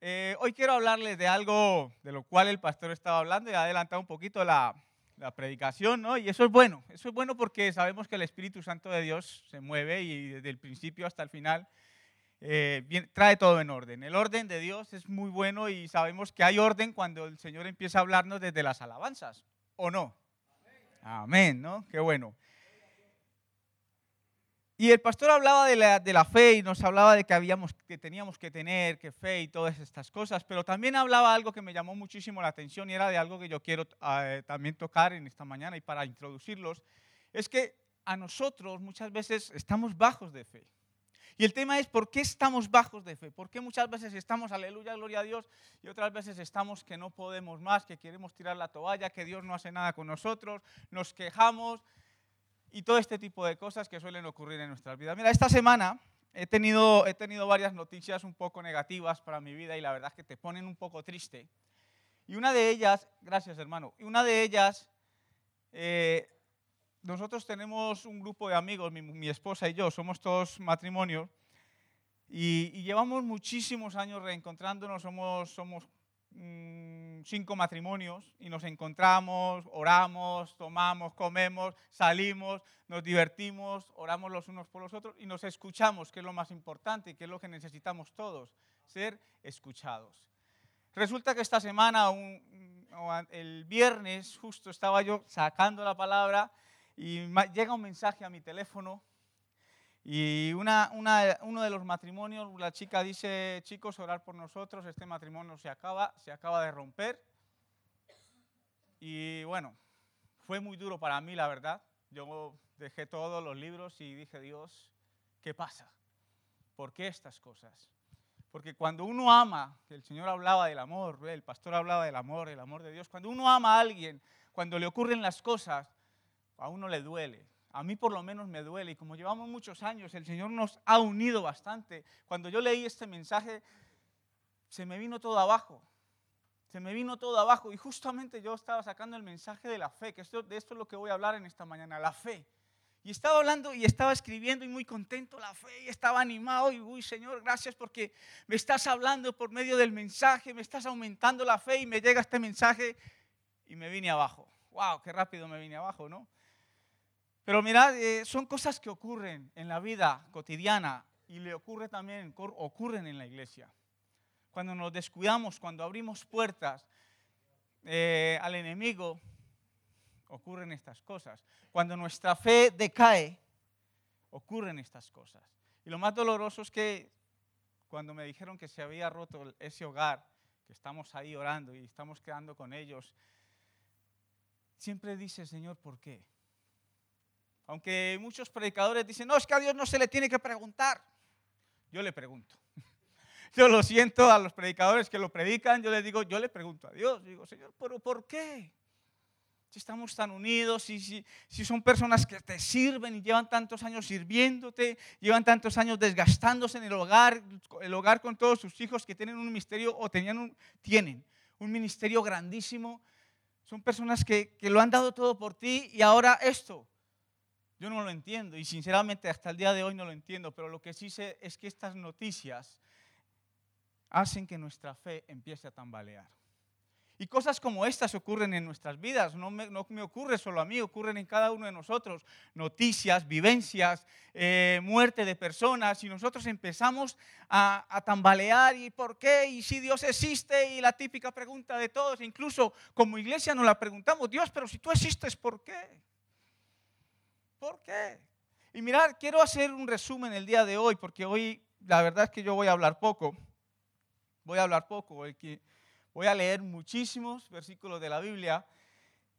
Eh, hoy quiero hablarles de algo de lo cual el pastor estaba hablando y ha adelantado un poquito la, la, predicación, ¿no? Y eso es bueno, eso es bueno porque sabemos que el Espíritu Santo de Dios se mueve y desde el principio hasta el final eh, trae todo en orden. El orden de Dios es muy bueno y sabemos que hay orden cuando el Señor empieza a hablarnos desde las alabanzas, ¿o no? Amén, ¿no? Qué bueno. Y el pastor hablaba de la, de la, fe y nos hablaba de que, teníamos que tener, que fe y todas estas cosas, pero también hablaba algo que me llamó muchísimo la atención y era de algo que yo quiero eh, también tocar en esta mañana y para introducirlos, es que a nosotros muchas veces estamos bajos de fe. Y el tema es por qué estamos bajos de fe, por qué muchas veces estamos, aleluya, gloria a Dios, y otras veces estamos que no podemos más, que queremos tirar la toalla, que Dios no hace nada con nosotros, nos quejamos, y todo este tipo de cosas que suelen ocurrir en nuestras vidas. Mira, esta semana he tenido, he tenido varias noticias un poco negativas para mi vida y la verdad es que te ponen un poco triste. Y una de ellas, gracias hermano, y una de ellas, eh, nosotros tenemos un grupo de amigos, mi, esposa y yo, somos todos matrimonios, y, y, llevamos muchísimos años reencontrándonos, somos, somos Mm, cinco matrimonios y nos encontramos, oramos, tomamos, comemos, salimos, nos divertimos, oramos los unos por los otros y nos escuchamos, que es lo más importante y que es lo que necesitamos todos, ser escuchados. Resulta que esta semana, el viernes, justo estaba yo sacando la palabra y llega un mensaje a mi teléfono y una, uno de los matrimonios, la chica dice, chicos, orar por nosotros, este matrimonio se acaba, se acaba de romper. Y bueno, fue muy duro para mí, la verdad. Yo dejé todos los libros y dije, Dios, ¿qué pasa? ¿Por qué estas cosas? Porque cuando uno ama, el Señor hablaba del amor, el pastor hablaba del amor, el amor de Dios, cuando uno ama a alguien, cuando le ocurren las cosas, a uno le duele, a mí por lo menos me duele y como llevamos muchos años, el Señor nos ha unido bastante. Cuando yo leí este mensaje, se me vino todo abajo. Se me vino todo abajo y justamente yo estaba sacando el mensaje de la fe, que esto, de esto es lo que voy a hablar en esta mañana, la fe. Y estaba hablando y estaba escribiendo y muy contento la fe y estaba animado y, uy, Señor, gracias porque me estás hablando por medio del mensaje, me estás aumentando la fe y me llega este mensaje y me vine abajo. ¡Wow! Qué rápido me vine abajo, ¿no? Pero mirad, eh, son cosas que ocurren en la vida cotidiana y le ocurre también, ocurren en la iglesia. Cuando nos descuidamos, cuando abrimos puertas eh, al enemigo, ocurren estas cosas. Cuando nuestra fe decae, ocurren estas cosas. Y lo más doloroso es que cuando me dijeron que se había roto ese hogar, que estamos ahí orando y estamos quedando con ellos, siempre dice, Señor, ¿por qué? Aunque muchos predicadores dicen, no, es que a Dios no se le tiene que preguntar. Yo le pregunto. Yo lo siento a los predicadores que lo predican, yo les digo, yo le pregunto a Dios, digo, Señor, pero ¿por qué? Si estamos tan unidos, si, si, si son personas que te sirven y llevan tantos años sirviéndote, llevan tantos años desgastándose en el hogar, el hogar con todos sus hijos que tienen un ministerio o tenían un, tienen un ministerio grandísimo, son personas que, que lo han dado todo por ti y ahora esto, yo no lo entiendo y sinceramente hasta el día de hoy no lo entiendo, pero lo que sí sé es que estas noticias hacen que nuestra fe empiece a tambalear. Y cosas como estas ocurren en nuestras vidas, no me, ocurre solo a mí, ocurren en cada uno de nosotros. Noticias, vivencias, eh, muerte de personas, y nosotros empezamos a, a, tambalear, ¿y por qué? ¿Y si Dios existe? Y la típica pregunta de todos, incluso como iglesia nos la preguntamos, Dios, pero si tú existes, ¿por qué? ¿Por qué? Y mirar, quiero hacer un resumen el día de hoy, porque hoy la verdad es que yo voy a hablar poco. Voy a hablar poco, voy a leer muchísimos versículos de la Biblia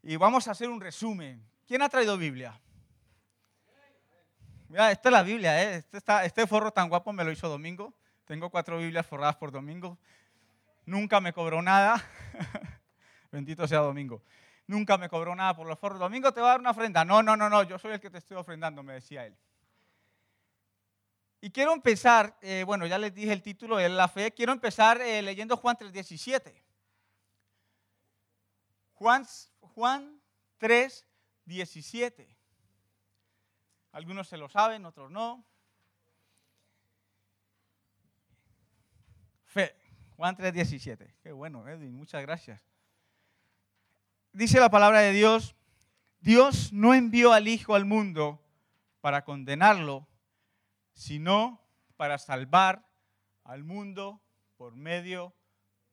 y vamos a hacer un resumen. ¿Quién ha traído Biblia? Mira, esta es la Biblia, ¿eh? este, este forro tan guapo me lo hizo Domingo. Tengo cuatro Biblias forradas por Domingo. Nunca me cobró nada. Bendito sea Domingo nunca me cobró nada por los forros. Domingo te va a dar una ofrenda. No, no, no, no, yo soy el que te estoy ofrendando, me decía él. Y quiero empezar, eh, bueno, ya les dije el título de la fe, quiero empezar eh, leyendo Juan 3.17. Juan, Juan 3.17. Algunos se lo saben, otros no. Fe. Juan 3:17. Qué bueno, Edwin, muchas gracias. Dice la palabra de Dios, Dios no envió al Hijo al mundo para condenarlo, sino para salvar al mundo por medio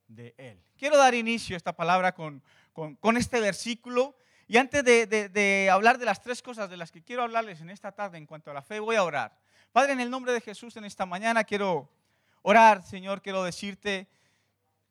de él. Quiero dar inicio a esta palabra con, con, este versículo. Y antes de, de hablar de las tres cosas de las que quiero hablarles en esta tarde en cuanto a la fe, voy a orar. Padre, en el nombre de Jesús en esta mañana quiero orar, Señor, quiero decirte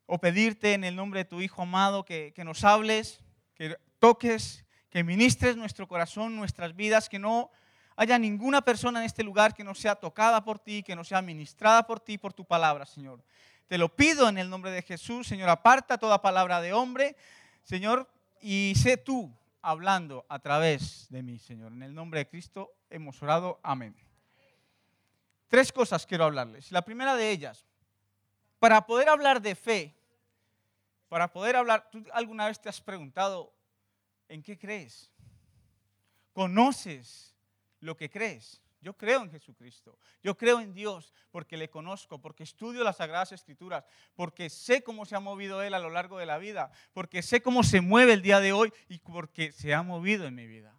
o pedirte en el nombre de tu Hijo amado que, que nos hables, que toques, que ministres nuestro corazón, nuestras vidas, que no haya ninguna persona en este lugar que no sea tocada por ti, que no sea ministrada por ti, por tu palabra, Señor. Te lo pido en el nombre de Jesús, Señor, aparta toda palabra de hombre, Señor, y sé tú hablando a través de mí, Señor. En el nombre de Cristo hemos orado. Amén. Tres cosas quiero hablarles. La primera de ellas, para poder hablar de fe, para poder hablar, ¿tú alguna vez te has preguntado en qué crees? ¿Conoces lo que crees? Yo creo en Jesucristo. Yo creo en Dios porque le conozco, porque estudio las Sagradas Escrituras, porque sé cómo se ha movido Él a lo largo de la vida, porque sé cómo se mueve el día de hoy y porque se ha movido en mi vida.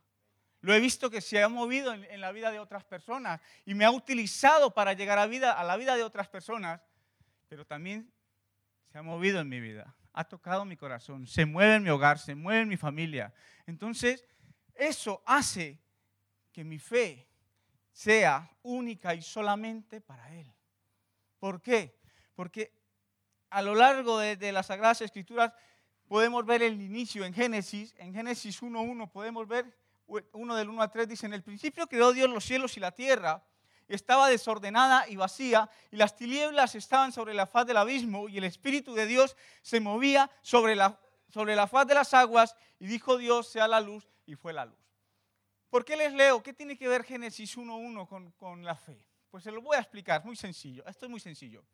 Lo he visto que se ha movido en, la vida de otras personas y me ha utilizado para llegar a, la vida de otras personas, pero también se ha movido en mi vida, ha tocado mi corazón, se mueve en mi hogar, se mueve en mi familia. Entonces, eso hace que mi fe sea única y solamente para Él. ¿Por qué? Porque a lo largo de, las Sagradas Escrituras podemos ver el inicio en Génesis, en Génesis 1.1 podemos ver, uno del 1 a 3 dice, en el principio creó Dios los cielos y la tierra, estaba desordenada y vacía, y las tinieblas estaban sobre la faz del abismo, y el Espíritu de Dios se movía sobre la, sobre la faz de las aguas, y dijo Dios, sea la luz, y fue la luz. ¿Por qué les leo? ¿Qué tiene que ver Génesis 1.1 con, con la fe? Pues se lo voy a explicar, muy sencillo. Esto es muy sencillo.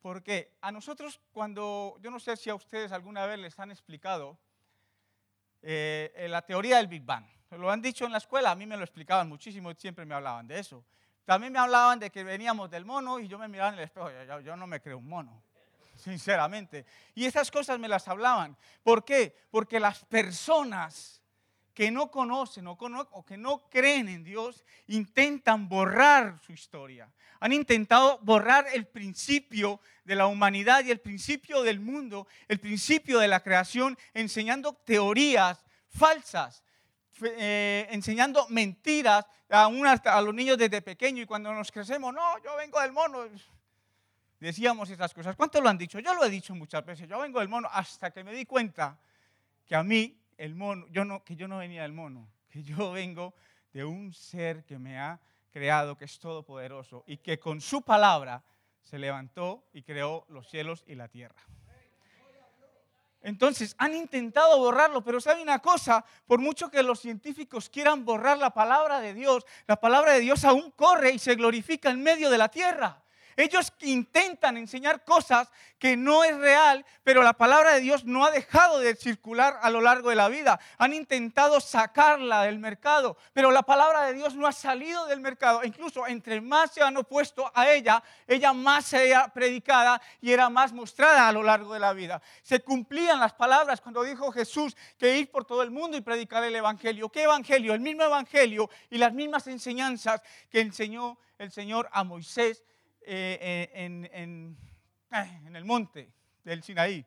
Porque a nosotros cuando, yo no sé si a ustedes alguna vez les han explicado eh, eh, la teoría del Big Bang. Lo han dicho en la escuela, a mí me lo explicaban muchísimo, siempre me hablaban de eso. También me hablaban de que veníamos del mono y yo me miraba en el espejo, yo, yo no me creo un mono, sinceramente. Y esas cosas me las hablaban. ¿Por qué? Porque las personas que no conocen o, que no creen en Dios intentan borrar su historia. Han intentado borrar el principio de la humanidad y el principio del mundo, el principio de la creación, enseñando teorías falsas, eh, enseñando mentiras a, a los niños desde pequeño y cuando nos crecemos, no, yo vengo del mono. Decíamos esas cosas. ¿Cuántos lo han dicho? Yo lo he dicho muchas veces. Yo vengo del mono hasta que me di cuenta que a mí el mono, yo no, que yo no venía del mono, que yo vengo de un ser que me ha creado, que es todopoderoso y que con su palabra se levantó y creó los cielos y la tierra. Entonces, han intentado borrarlo, pero sabe una cosa, por mucho que los científicos quieran borrar la palabra de Dios, la palabra de Dios aún corre y se glorifica en medio de la tierra. Ellos intentan enseñar cosas que no es real, pero la palabra de Dios no ha dejado de circular a lo largo de la vida. Han intentado sacarla del mercado, pero la palabra de Dios no ha salido del mercado. Incluso entre más se han opuesto a ella, ella más se era predicada y era más mostrada a lo largo de la vida. Se cumplían las palabras cuando dijo Jesús que ir por todo el mundo y predicar el Evangelio. ¿Qué Evangelio? El mismo Evangelio y las mismas enseñanzas que enseñó el Señor a Moisés eh, en, en, el monte del Sinaí.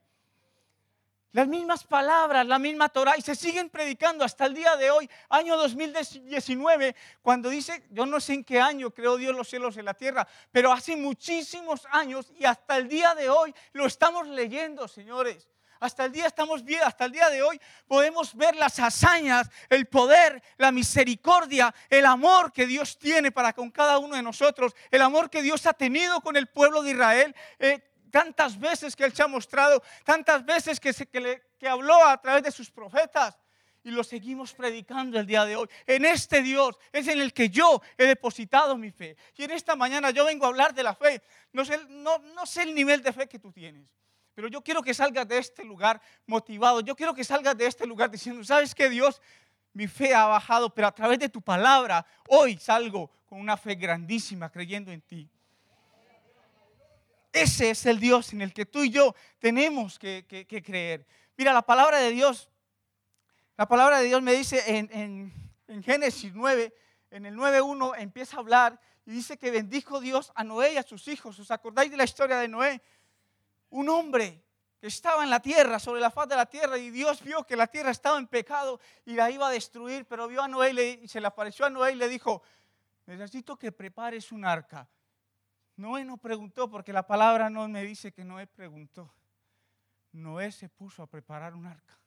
Las mismas palabras, la misma Torah, y se siguen predicando hasta el día de hoy, año 2019, cuando dice, yo no sé en qué año creó Dios los cielos y la tierra, pero hace muchísimos años y hasta el día de hoy lo estamos leyendo, señores. Hasta el día estamos bien, hasta el día de hoy podemos ver las hazañas, el poder, la misericordia, el amor que Dios tiene para con cada uno de nosotros, el amor que Dios ha tenido con el pueblo de Israel. Eh, tantas veces que Él se ha mostrado, tantas veces que, se, que, habló a través de sus profetas y lo seguimos predicando el día de hoy. En este Dios es en el que yo he depositado mi fe. Y en esta mañana yo vengo a hablar de la fe. No sé el nivel de fe que tú tienes. Pero yo quiero que salgas de este lugar motivado. Yo quiero que salgas de este lugar diciendo, ¿sabes qué Dios? Mi fe ha bajado, pero a través de tu palabra hoy salgo con una fe grandísima creyendo en ti. Ese es el Dios en el que tú y yo tenemos que, creer. Mira, la palabra de Dios, la palabra de Dios me dice en, en Génesis 9, en el 9.1 empieza a hablar y dice que bendijo Dios a Noé y a sus hijos. ¿Os acordáis de la historia de Noé? Un hombre que estaba en la tierra, sobre la faz de la tierra, y Dios vio que la tierra estaba en pecado y la iba a destruir, pero vio a Noé y se le apareció a Noé y le dijo, necesito que prepares un arca. Noé no preguntó porque la palabra no me dice que Noé preguntó. Noé se puso a preparar un arca.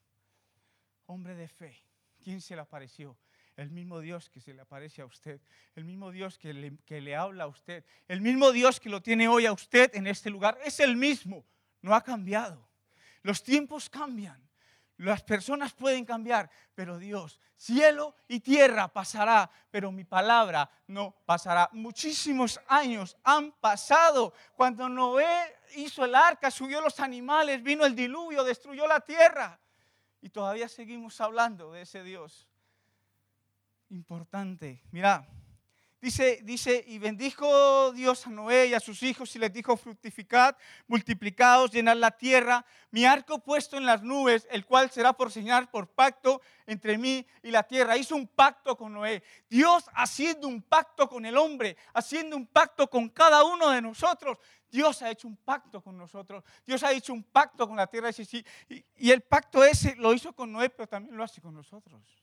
Hombre de fe. ¿Quién se le apareció? El mismo Dios que se le aparece a usted, el mismo Dios que le, habla a usted, el mismo Dios que lo tiene hoy a usted en este lugar, es el mismo, no ha cambiado. Los tiempos cambian, las personas pueden cambiar, pero Dios, cielo y tierra pasará, pero mi palabra no pasará. Muchísimos años han pasado. Cuando Noé hizo el arca, subió los animales, vino el diluvio, destruyó la tierra. Y todavía seguimos hablando de ese Dios importante. Mira, dice, dice, y bendijo Dios a Noé y a sus hijos y les dijo, fructificad, multiplicados, llenad la tierra, mi arco puesto en las nubes, el cual será por señal, por pacto entre mí y la tierra. Hizo un pacto con Noé. Dios haciendo un pacto con el hombre, haciendo un pacto con cada uno de nosotros. Dios ha hecho un pacto con nosotros. Dios ha hecho un pacto con la tierra. Y, y el pacto ese lo hizo con Noé, pero también lo hace con nosotros.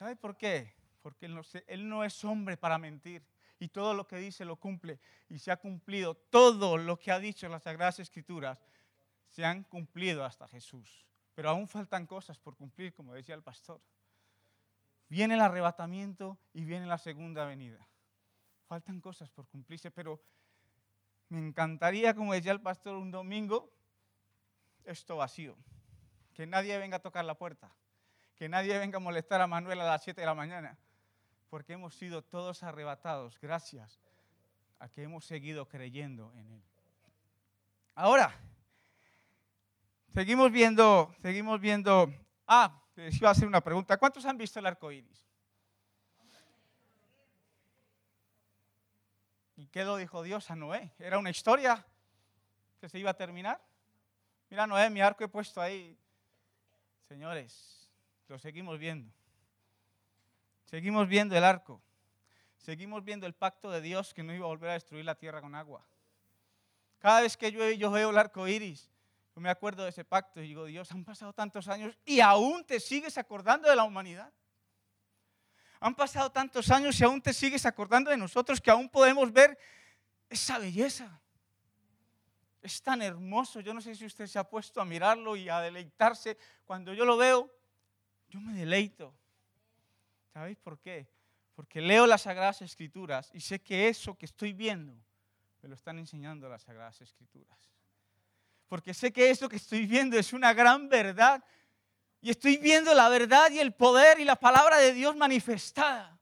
¿Sabe por qué? Porque él no, es hombre para mentir y todo lo que dice lo cumple y se ha cumplido. Todo lo que ha dicho en las Sagradas Escrituras se han cumplido hasta Jesús. Pero aún faltan cosas por cumplir, como decía el pastor. Viene el arrebatamiento y viene la segunda venida. Faltan cosas por cumplirse, pero me encantaría, como decía el pastor un domingo, esto vacío. Que nadie venga a tocar la puerta que nadie venga a molestar a Manuel a las 7 de la mañana, porque hemos sido todos arrebatados gracias a que hemos seguido creyendo en Él. Ahora, seguimos viendo, seguimos viendo, ah, les iba a hacer una pregunta, ¿cuántos han visto el arco iris? ¿Y qué lo dijo Dios a Noé? ¿Era una historia que se iba a terminar? Mira, Noé, mi arco he puesto ahí. Señores, seguimos viendo. Seguimos viendo el arco. Seguimos viendo el pacto de Dios que no iba a volver a destruir la tierra con agua. Cada vez que yo veo el arco iris, yo me acuerdo de ese pacto y digo, Dios, han pasado tantos años y aún te sigues acordando de la humanidad. Han pasado tantos años y aún te sigues acordando de nosotros que aún podemos ver esa belleza. Es tan hermoso. Yo no sé si usted se ha puesto a mirarlo y a deleitarse. Cuando yo lo veo, yo me deleito. ¿Sabéis por qué? Porque leo las Sagradas Escrituras y sé que eso que estoy viendo me lo están enseñando las Sagradas Escrituras. Porque sé que eso que estoy viendo es una gran verdad y estoy viendo la verdad y el poder y la palabra de Dios manifestada.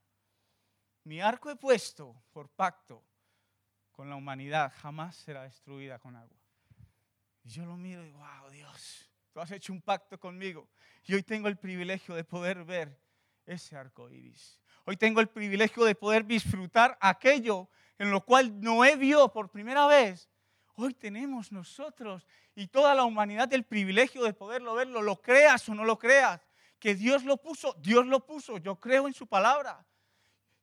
Mi arco he puesto por pacto con la humanidad, jamás será destruida con agua. Y yo lo miro y digo, wow, Dios, has hecho un pacto conmigo. Y hoy tengo el privilegio de poder ver ese arco iris. Hoy tengo el privilegio de poder disfrutar aquello en lo cual Noé vio por primera vez. Hoy tenemos nosotros y toda la humanidad el privilegio de poderlo verlo, lo creas o no lo creas. Que Dios lo puso, Dios lo puso. Yo creo en su palabra.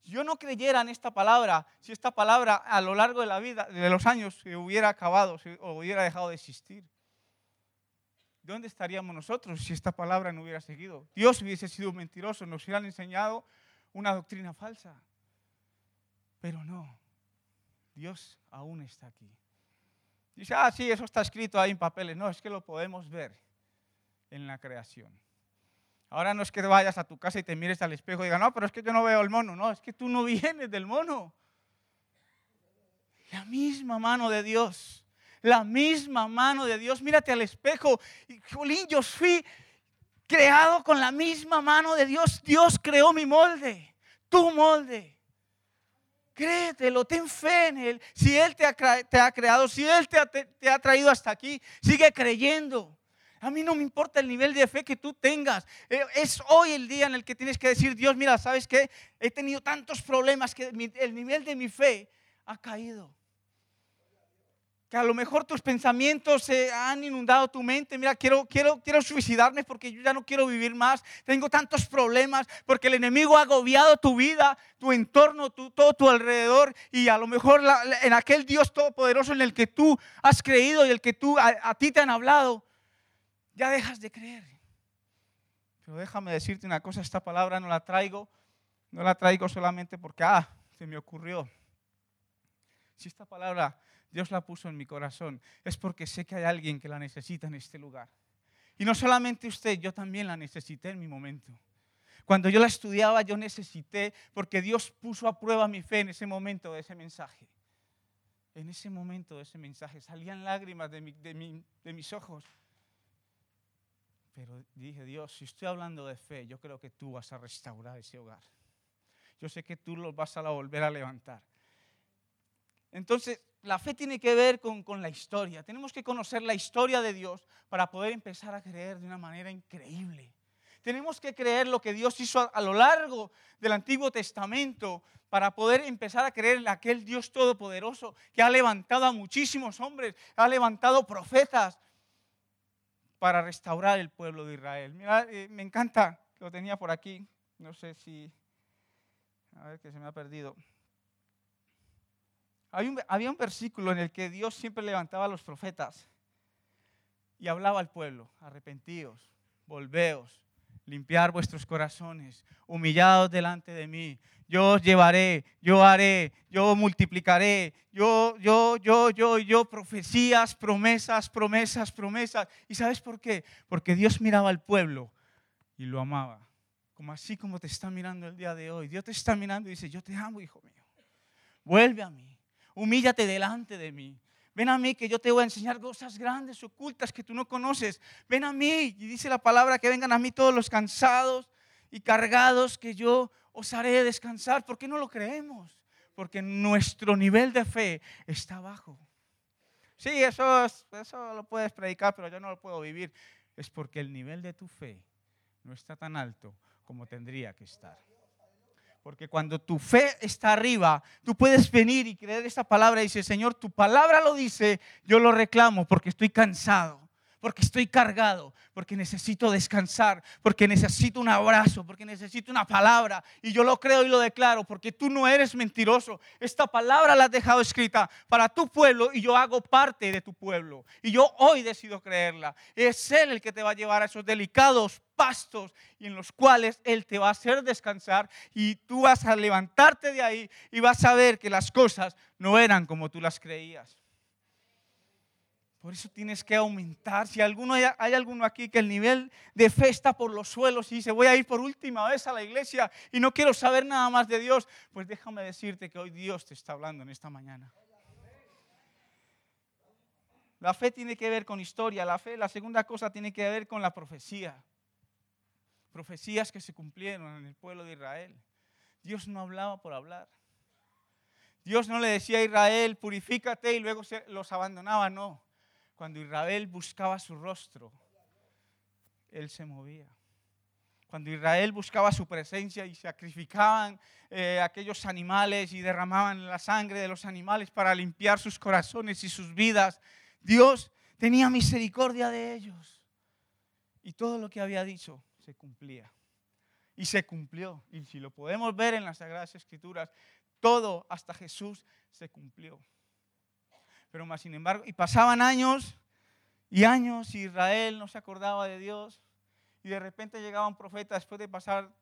Yo no creyera en esta palabra, si esta palabra a lo largo de la vida, de los años, se hubiera acabado o hubiera dejado de existir. ¿Dónde estaríamos nosotros si esta palabra no hubiera seguido? Dios hubiese sido mentiroso, nos hubieran enseñado una doctrina falsa. Pero no, Dios aún está aquí. Dice, ah, sí, eso está escrito ahí en papeles. No, es que lo podemos ver en la creación. Ahora no es que vayas a tu casa y te mires al espejo y digas, no, pero es que yo no veo el mono. No, es que tú no vienes del mono. La misma mano de Dios la misma mano de Dios. Mírate al espejo. Jolín, yo fui creado con la misma mano de Dios. Dios creó mi molde, tu molde. Créetelo, ten fe en Él. Si Él te ha, te ha creado, si Él te ha, te ha traído hasta aquí, sigue creyendo. A mí no me importa el nivel de fe que tú tengas. Eh, es hoy el día en el que tienes que decir, Dios, mira, ¿sabes qué? He tenido tantos problemas que el nivel de mi fe ha caído. Que a lo mejor tus pensamientos se han inundado tu mente. Mira, quiero, quiero, quiero suicidarme porque yo ya no quiero vivir más. Tengo tantos problemas porque el enemigo ha agobiado tu vida, tu entorno, todo tu alrededor. Y a lo mejor en aquel Dios todopoderoso en el que tú has creído y el que tú a, ti te han hablado, ya dejas de creer. Pero déjame decirte una cosa, esta palabra no la traigo, no la traigo solamente porque, ah, se me ocurrió. Si esta palabra Dios la puso en mi corazón, es porque sé que hay alguien que la necesita en este lugar. Y no solamente usted, yo también la necesité en mi momento. Cuando yo la estudiaba, yo necesité, porque Dios puso a prueba mi fe en ese momento de ese mensaje. En ese momento de ese mensaje salían lágrimas de, mis ojos. Pero dije, Dios, si estoy hablando de fe, yo creo que tú vas a restaurar ese hogar. Yo sé que tú los vas a volver a levantar. Entonces, la fe tiene que ver con, la historia. Tenemos que conocer la historia de Dios para poder empezar a creer de una manera increíble. Tenemos que creer lo que Dios hizo a, lo largo del Antiguo Testamento para poder empezar a creer en aquel Dios todopoderoso que ha levantado a muchísimos hombres, ha levantado profetas para restaurar el pueblo de Israel. Eh, me encanta, lo tenía por aquí, no sé si, a ver que se me ha perdido había un versículo en el que Dios siempre levantaba a los profetas y hablaba al pueblo, arrepentíos, volveos, limpiar vuestros corazones, humillados delante de mí. Yo os llevaré, yo haré, yo multiplicaré, yo, yo, yo, yo, yo, profecías, promesas, promesas, promesas. ¿Y sabes por qué? Porque Dios miraba al pueblo y lo amaba. Como así como te está mirando el día de hoy. Dios te está mirando y dice, yo te amo, hijo mío. Vuelve a mí humíllate delante de mí. Ven a mí que yo te voy a enseñar cosas grandes, ocultas que tú no conoces. Ven a mí y dice la palabra que vengan a mí todos los cansados y cargados que yo os haré descansar. ¿Por qué no lo creemos? Porque nuestro nivel de fe está bajo. Sí, eso, eso lo puedes predicar, pero yo no lo puedo vivir. Es porque el nivel de tu fe no está tan alto como tendría que estar. Porque cuando tu fe está arriba, tú puedes venir y creer esa palabra y decir, Señor, tu palabra lo dice, yo lo reclamo porque estoy cansado, porque estoy cargado, porque necesito descansar, porque necesito un abrazo, porque necesito una palabra. Y yo lo creo y lo declaro, porque tú no eres mentiroso. Esta palabra la has dejado escrita para tu pueblo y yo hago parte de tu pueblo. Y yo hoy decido creerla. Es Él el que te va a llevar a esos delicados pastos y en los cuales Él te va a hacer descansar y tú vas a levantarte de ahí y vas a ver que las cosas no eran como tú las creías. Por eso tienes que aumentar. Si alguno hay, alguno aquí que el nivel de fe está por los suelos y dice, voy a ir por última vez a la iglesia y no quiero saber nada más de Dios, pues déjame decirte que hoy Dios te está hablando en esta mañana. La fe tiene que ver con historia, la fe, la segunda cosa tiene que ver con la profecía profecías que se cumplieron en el pueblo de Israel. Dios no hablaba por hablar. Dios no le decía a Israel, purifícate y luego los abandonaba, no. Cuando Israel buscaba su rostro, Él se movía. Cuando Israel buscaba su presencia y sacrificaban eh, aquellos animales y derramaban la sangre de los animales para limpiar sus corazones y sus vidas, Dios tenía misericordia de ellos. Y todo lo que había dicho se cumplía. Y se cumplió. Y si lo podemos ver en las Sagradas Escrituras, todo hasta Jesús se cumplió. Pero más sin embargo, y pasaban años y años Israel no se acordaba de Dios. Y de repente llegaba un profeta, después de pasar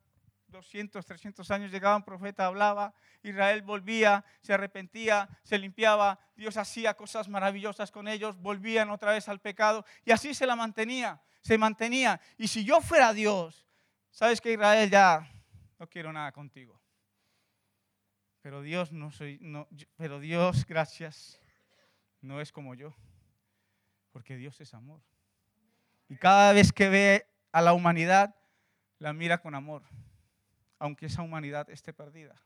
200, 300 años, llegaba un profeta, hablaba, Israel volvía, se arrepentía, se limpiaba, Dios hacía cosas maravillosas con ellos, volvían otra vez al pecado y así se la mantenía se mantenía. Y si yo fuera Dios, sabes que Israel ya no quiero nada contigo. Pero Dios no soy, no, pero Dios, gracias, no es como yo, porque Dios es amor. Y cada vez que ve a la humanidad, la mira con amor, aunque esa humanidad esté perdida.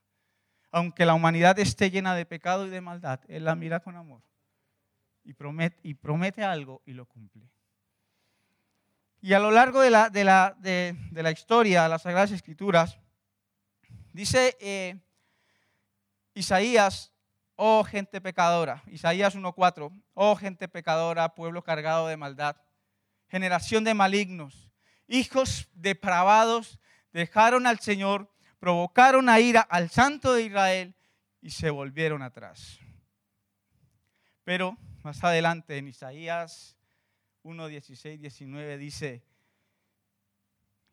Aunque la humanidad esté llena de pecado y de maldad, Él la mira con amor y promete, y promete algo y lo cumple. Y a lo largo de la, de de, historia, las Sagradas Escrituras, dice eh, Isaías oh gente pecadora, Isaías 1.4, oh gente pecadora, pueblo cargado de maldad, generación de malignos, hijos depravados, dejaron al Señor, provocaron a ira al Santo de Israel y se volvieron atrás. Pero más adelante en Isaías 1, 16, 19 dice,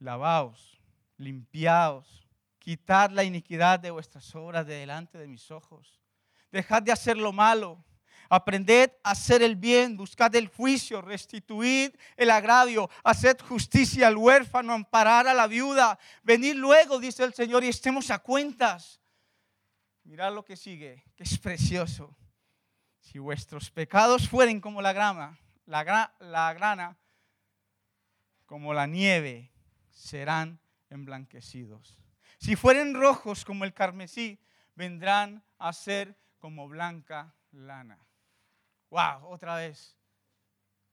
lavaos, limpiaos, quitad la iniquidad de vuestras obras de delante de mis ojos, dejad de hacer lo malo, aprended a hacer el bien, buscad el juicio, restituid el agravio, haced justicia al huérfano, amparar a la viuda, venid luego, dice el Señor, y estemos a cuentas. Mirad lo que sigue, que es precioso. Si vuestros pecados fueren como la grama, la, la grana, como la nieve, serán emblanquecidos. Si fueren rojos como el carmesí, vendrán a ser como blanca lana. Wow, otra vez.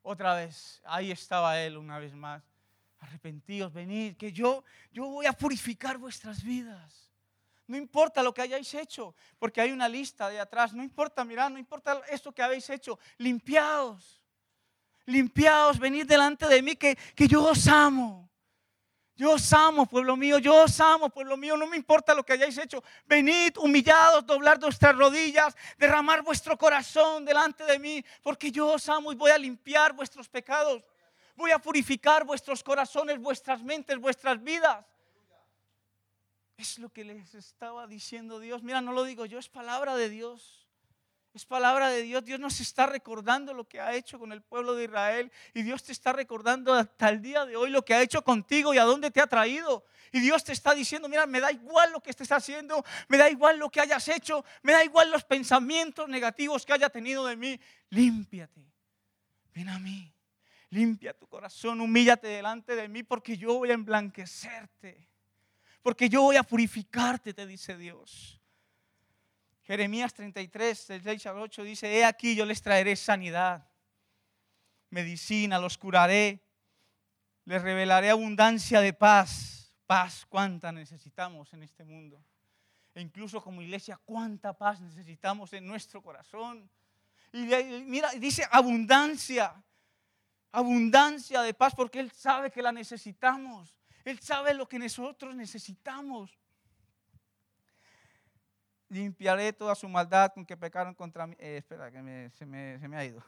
Otra vez. Ahí estaba él una vez más. Arrepentidos, venid, que yo yo voy a purificar vuestras vidas. No importa lo que hayáis hecho, porque hay una lista de atrás. No importa, mirad, no importa esto que habéis hecho. Limpiaos. Limpiaos, venid delante de mí, que, que yo os amo. Yo os amo, pueblo mío, yo os amo, pueblo mío, no me importa lo que hayáis hecho. Venid humillados, doblar vuestras rodillas, derramar vuestro corazón delante de mí, porque yo os amo y voy a limpiar vuestros pecados. Voy a purificar vuestros corazones, vuestras mentes, vuestras vidas. Es lo que les estaba diciendo Dios. Mira, no lo digo yo, es palabra de Dios. Es palabra de Dios. Dios nos está recordando lo que ha hecho con el pueblo de Israel. Y Dios te está recordando hasta el día de hoy lo que ha hecho contigo y a dónde te ha traído. Y Dios te está diciendo, mira, me da igual lo que estés haciendo, me da igual lo que hayas hecho, me da igual los pensamientos negativos que haya tenido de mí. Límpiate. Ven a mí. Limpia tu corazón, humíllate delante de mí porque yo voy a emblanquecerte. Porque yo voy a purificarte, te dice Dios. Jeremías 33, del 6 al 8 dice, he aquí yo les traeré sanidad, medicina, los curaré, les revelaré abundancia de paz, paz, cuánta necesitamos en este mundo. E incluso como iglesia, cuánta paz necesitamos en nuestro corazón. Y mira, dice abundancia, abundancia de paz, porque Él sabe que la necesitamos. Él sabe lo que nosotros necesitamos limpiaré toda su maldad con que pecaron contra mí. Eh, espera, que se, me, se, me, ha ido.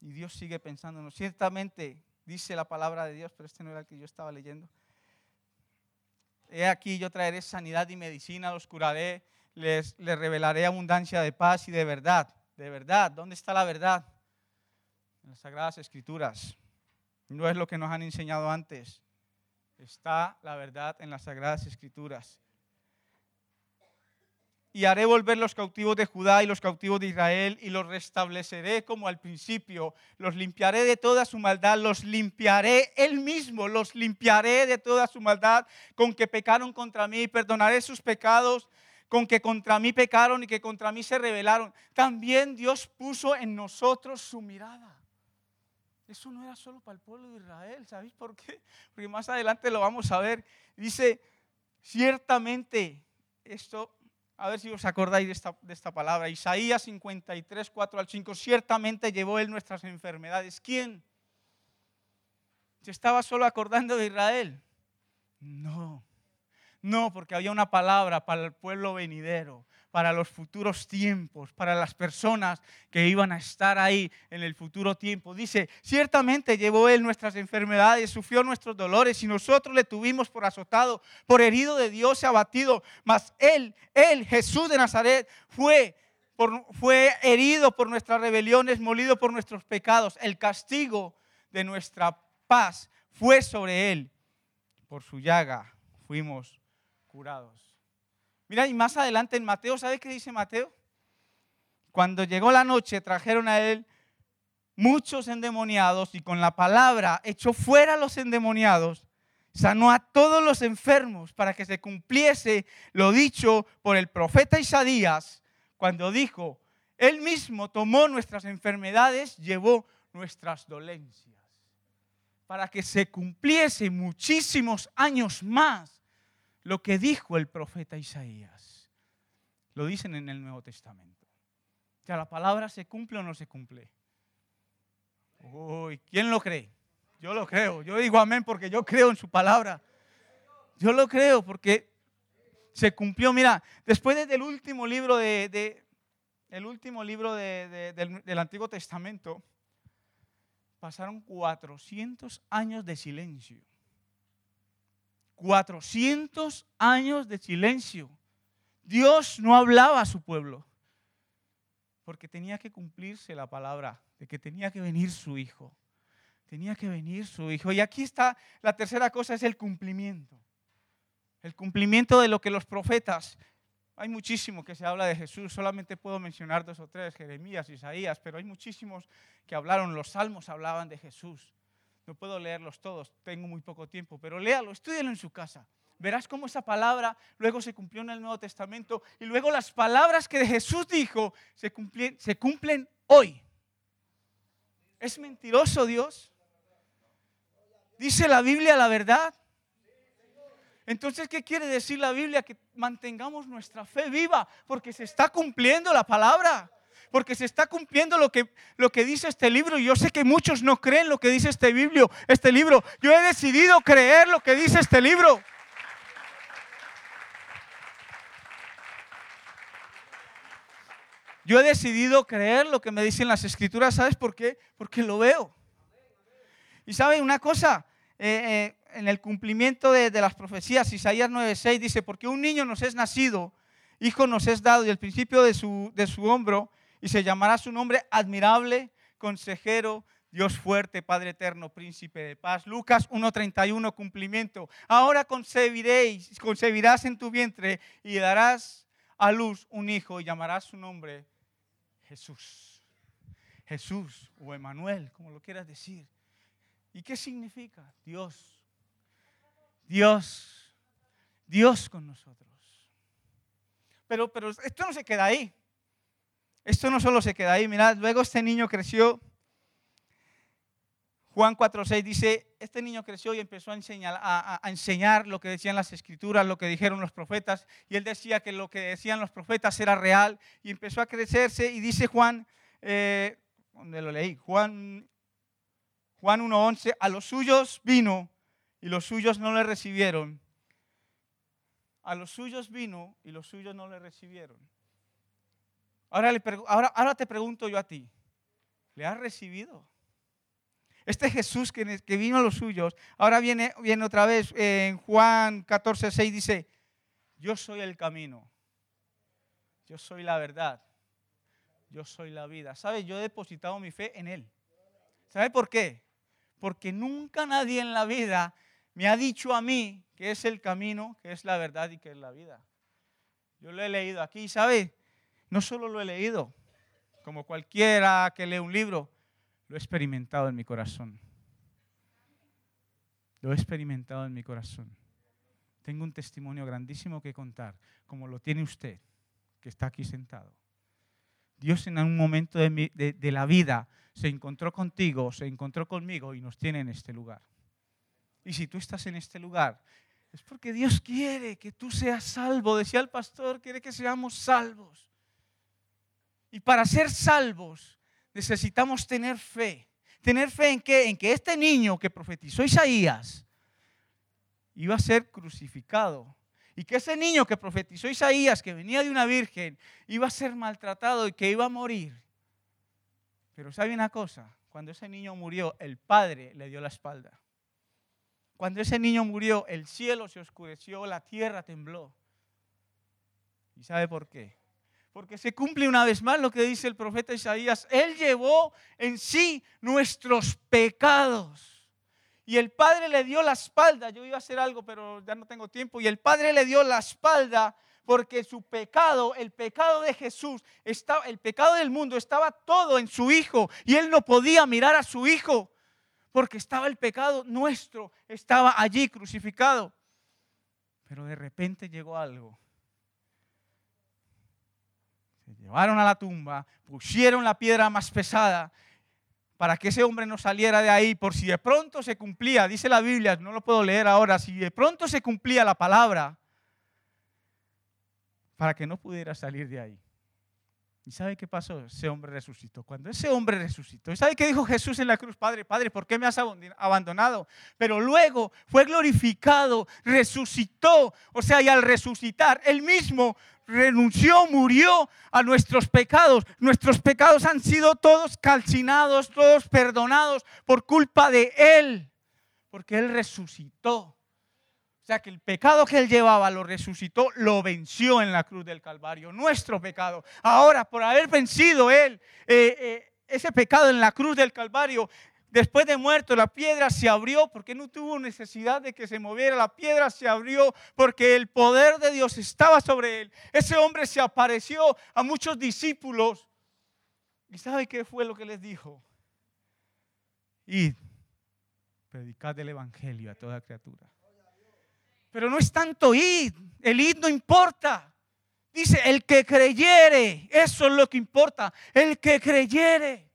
Y Dios sigue pensándonos. Ciertamente dice la palabra de Dios, pero este no era el que yo estaba leyendo. He aquí yo traeré sanidad y medicina, los curaré, les, les revelaré abundancia de paz y de verdad. De verdad, ¿dónde está la verdad? En las Sagradas Escrituras. No es lo que nos han enseñado antes está la verdad en las sagradas escrituras. Y haré volver los cautivos de Judá y los cautivos de Israel y los restableceré como al principio. Los limpiaré de toda su maldad, los limpiaré él mismo, los limpiaré de toda su maldad con que pecaron contra mí. Perdonaré sus pecados con que contra mí pecaron y que contra mí se rebelaron. También Dios puso en nosotros su mirada. Eso no era solo para el pueblo de Israel, ¿sabéis por qué? Porque más adelante lo vamos a ver. Dice, ciertamente, esto, a ver si os acordáis de esta, de esta palabra, Isaías 53, 4 al 5, ciertamente llevó él nuestras enfermedades. ¿Quién? ¿Se estaba solo acordando de Israel? No, no, porque había una palabra para el pueblo venidero para los futuros tiempos, para las personas que iban a estar ahí en el futuro tiempo. Dice, ciertamente llevó Él nuestras enfermedades, sufrió nuestros dolores y nosotros le tuvimos por azotado, por herido de Dios y abatido. Mas Él, Él, Jesús de Nazaret, fue, fue herido por nuestras rebeliones, molido por nuestros pecados. El castigo de nuestra paz fue sobre Él. Por su llaga fuimos curados. Mira, y más adelante en Mateo, ¿sabe qué dice Mateo? Cuando llegó la noche, trajeron a él muchos endemoniados y con la palabra echó fuera a los endemoniados, sanó a todos los enfermos para que se cumpliese lo dicho por el profeta Isaías cuando dijo, Él mismo tomó nuestras enfermedades, llevó nuestras dolencias, para que se cumpliese muchísimos años más lo que dijo el profeta Isaías. lo dicen en el Nuevo Testamento. O sea, la palabra se cumple o no se cumple. Uy, ¿quién lo cree? Yo lo creo. Yo digo amén porque yo creo en su palabra. Yo lo creo porque se cumplió. Mira, después del último libro de, el último libro del, del Antiguo Testamento, pasaron 400 años de silencio. 400 años de silencio. Dios no hablaba a su pueblo porque tenía que cumplirse la palabra de que tenía que venir su hijo. Tenía que venir su hijo. Y aquí está la tercera cosa, es el cumplimiento. El cumplimiento de lo que los profetas, hay muchísimo que se habla de Jesús, solamente puedo mencionar dos o tres, Jeremías, Isaías, pero hay muchísimos que hablaron, los salmos hablaban de Jesús. No puedo leerlos todos, tengo muy poco tiempo, pero léalo, estudialo en su casa. Verás cómo esa palabra luego se cumplió en el Nuevo Testamento y luego las palabras que Jesús dijo se cumplen, se cumplen hoy. ¿Es mentiroso Dios? ¿Dice la Biblia la verdad? Entonces, ¿qué quiere decir la Biblia? Que mantengamos nuestra fe viva porque se está cumpliendo la palabra porque se está cumpliendo lo que, lo que dice este libro. Y yo sé que muchos no creen lo que dice este, biblio, este libro. Yo he decidido creer lo que dice este libro. Yo he decidido creer lo que me dicen las escrituras. ¿Sabes por qué? Porque lo veo. Y sabe una cosa, eh, eh, en el cumplimiento de, de las profecías, Isaías 9:6 dice, porque un niño nos es nacido, hijo nos es dado, y el principio de su, de su hombro y se llamará su nombre admirable, consejero, Dios fuerte, Padre eterno, príncipe de paz. Lucas 1.31, cumplimiento. Ahora concebiréis, concebirás en tu vientre y darás a luz un hijo y llamarás su nombre Jesús. Jesús o Emanuel, como lo quieras decir. ¿Y qué significa? Dios. Dios. Dios con nosotros. Pero, pero esto no se queda ahí. Esto no solo se queda ahí, mirad, luego este niño creció. Juan 4.6 dice, este niño creció y empezó a enseñar, a, enseñar lo que decían las escrituras, lo que dijeron los profetas, y él decía que lo que decían los profetas era real, y empezó a crecerse, y dice Juan, eh, donde lo leí, Juan, Juan 1.11, a los suyos vino, y los suyos no le recibieron. A los suyos vino, y los suyos no le recibieron. Ahora, te pregunto yo a ti, ¿le has recibido? Este Jesús que, vino a los suyos, ahora viene, viene otra vez en Juan 14, 6, dice, yo soy el camino, yo soy la verdad, yo soy la vida. ¿Sabe? Yo he depositado mi fe en Él. ¿Sabe por qué? Porque nunca nadie en la vida me ha dicho a mí que es el camino, que es la verdad y que es la vida. Yo lo he leído aquí, ¿sabe? No solo lo he leído, como cualquiera que lee un libro, lo he experimentado en mi corazón. Lo he experimentado en mi corazón. Tengo un testimonio grandísimo que contar, como lo tiene usted, que está aquí sentado. Dios en un momento de, de, la vida se encontró contigo, se encontró conmigo y nos tiene en este lugar. Y si tú estás en este lugar, es porque Dios quiere que tú seas salvo. Decía el pastor, quiere que seamos salvos. Y para ser salvos necesitamos tener fe. ¿Tener fe en qué? En que este niño que profetizó Isaías iba a ser crucificado. Y que ese niño que profetizó Isaías, que venía de una virgen, iba a ser maltratado y que iba a morir. Pero sabe una cosa, cuando ese niño murió, el Padre le dio la espalda. Cuando ese niño murió, el cielo se oscureció, la tierra tembló. ¿Y sabe por qué? Porque se cumple una vez más lo que dice el profeta Isaías. Él llevó en sí nuestros pecados. Y el Padre le dio la espalda. Yo iba a hacer algo, pero ya no tengo tiempo. Y el Padre le dio la espalda porque su pecado, el pecado de Jesús, estaba, el pecado del mundo estaba todo en su Hijo. Y él no podía mirar a su Hijo porque estaba el pecado nuestro, estaba allí crucificado. Pero de repente llegó algo llevaron a la tumba, pusieron la piedra más pesada para que ese hombre no saliera de ahí, por si de pronto se cumplía, dice la Biblia, no lo puedo leer ahora, si de pronto se cumplía la palabra, para que no pudiera salir de ahí. ¿Y sabe qué pasó? Ese hombre resucitó. Cuando ese hombre resucitó, ¿y sabe qué dijo Jesús en la cruz? Padre, Padre, ¿por qué me has abandonado? Pero luego fue glorificado, resucitó. O sea, y al resucitar, él mismo renunció, murió a nuestros pecados. Nuestros pecados han sido todos calcinados, todos perdonados por culpa de él, porque él resucitó. Que el pecado que él llevaba lo resucitó, lo venció en la cruz del Calvario, nuestro pecado. Ahora, por haber vencido él eh, eh, ese pecado en la cruz del Calvario, después de muerto, la piedra se abrió porque no tuvo necesidad de que se moviera. La piedra se abrió porque el poder de Dios estaba sobre él. Ese hombre se apareció a muchos discípulos. ¿Y sabe qué fue lo que les dijo? Y predicad el Evangelio a toda criatura. Pero no es tanto id, el id no importa. Dice, el que creyere, eso es lo que importa, el que creyere.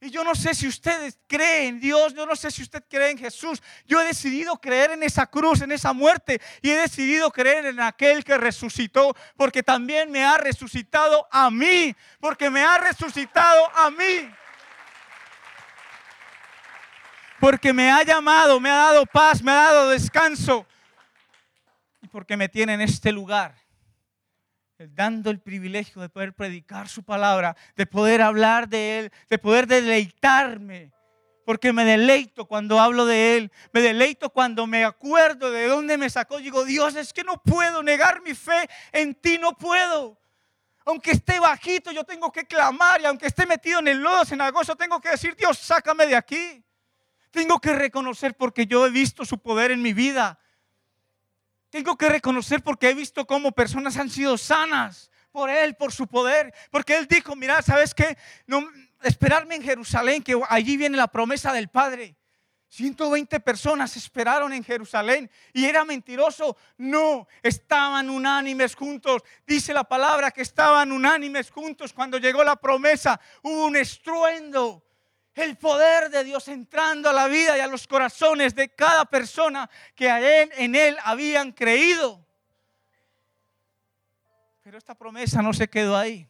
Y yo no sé si ustedes creen en Dios, yo no sé si usted cree en Jesús. Yo he decidido creer en esa cruz, en esa muerte, y he decidido creer en aquel que resucitó, porque también me ha resucitado a mí, porque me ha resucitado a mí porque me ha llamado, me ha dado paz, me ha dado descanso porque me tiene en este lugar, dando el privilegio de poder predicar su palabra, de poder hablar de Él, de poder deleitarme. Porque me deleito cuando hablo de Él, me deleito cuando me acuerdo de dónde me sacó. Digo, Dios, es que no puedo negar mi fe, en ti no puedo. Aunque esté bajito, yo tengo que clamar y aunque esté metido en el lodo agosto tengo que decir, Dios, sácame de aquí. Tengo que reconocer porque yo he visto su poder en mi vida. Tengo que reconocer porque he visto cómo personas han sido sanas por Él, por su poder. Porque Él dijo, mira, ¿sabes qué? No, esperarme en Jerusalén, que allí viene la promesa del Padre. 120 personas esperaron en Jerusalén y era mentiroso. No, estaban unánimes juntos. Dice la palabra que estaban unánimes juntos cuando llegó la promesa. Hubo un estruendo el poder de Dios entrando a la vida y a los corazones de cada persona que en él habían creído. Pero esta promesa no se quedó ahí.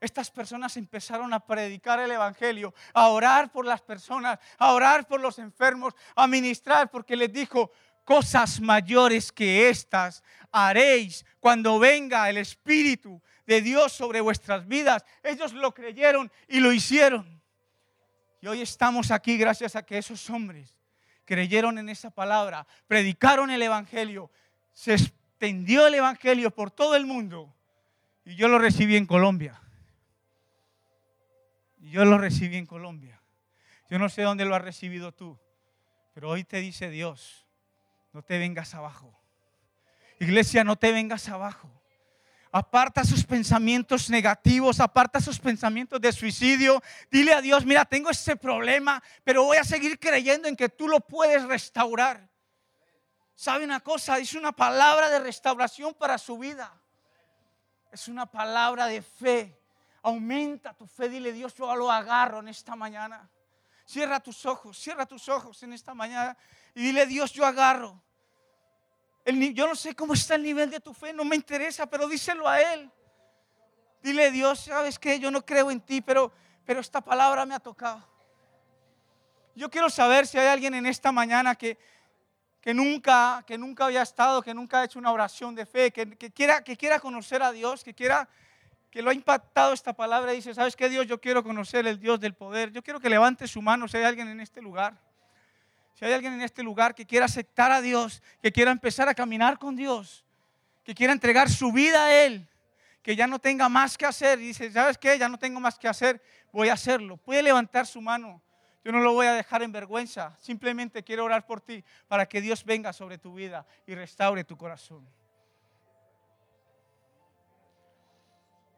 Estas personas empezaron a predicar el Evangelio, a orar por las personas, a orar por los enfermos, a ministrar, porque les dijo, cosas mayores que estas haréis cuando venga el Espíritu de Dios sobre vuestras vidas. Ellos lo creyeron y lo hicieron. Y hoy estamos aquí gracias a que esos hombres creyeron en esa palabra, predicaron el Evangelio, se extendió el Evangelio por todo el mundo. Y yo lo recibí en Colombia. Y yo lo recibí en Colombia. Yo no sé dónde lo has recibido tú, pero hoy te dice Dios, no te vengas abajo. Iglesia, no te vengas abajo. Aparta sus pensamientos negativos, aparta sus pensamientos de suicidio. Dile a Dios, mira, tengo ese problema, pero voy a seguir creyendo en que tú lo puedes restaurar. ¿Sabe una cosa? Es una palabra de restauración para su vida. Es una palabra de fe. Aumenta tu fe. Dile, Dios, yo lo agarro en esta mañana. Cierra tus ojos, cierra tus ojos en esta mañana y dile, Dios, yo agarro yo no sé cómo está el nivel de tu fe, no me interesa, pero díselo a Él. Dile, Dios, ¿sabes qué? Yo no creo en ti, pero, pero esta palabra me ha tocado. Yo quiero saber si hay alguien en esta mañana que, que, nunca, que nunca había estado, que nunca ha hecho una oración de fe, que, quiera, que quiera conocer a Dios, que quiera que lo ha impactado esta palabra y dice, ¿sabes qué Dios? Yo quiero conocer el Dios del poder. Yo quiero que levante su mano si hay alguien en este lugar. Si hay alguien en este lugar que quiera aceptar a Dios, que quiera empezar a caminar con Dios, que quiera entregar su vida a Él, que ya no tenga más que hacer, y dice, ¿sabes qué? Ya no tengo más que hacer, voy a hacerlo. Puede levantar su mano. Yo no lo voy a dejar en vergüenza. Simplemente quiero orar por ti para que Dios venga sobre tu vida y restaure tu corazón.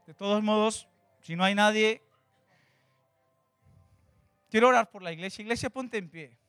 De todos modos, si no hay nadie, quiero orar por la iglesia. Iglesia, ponte en pie.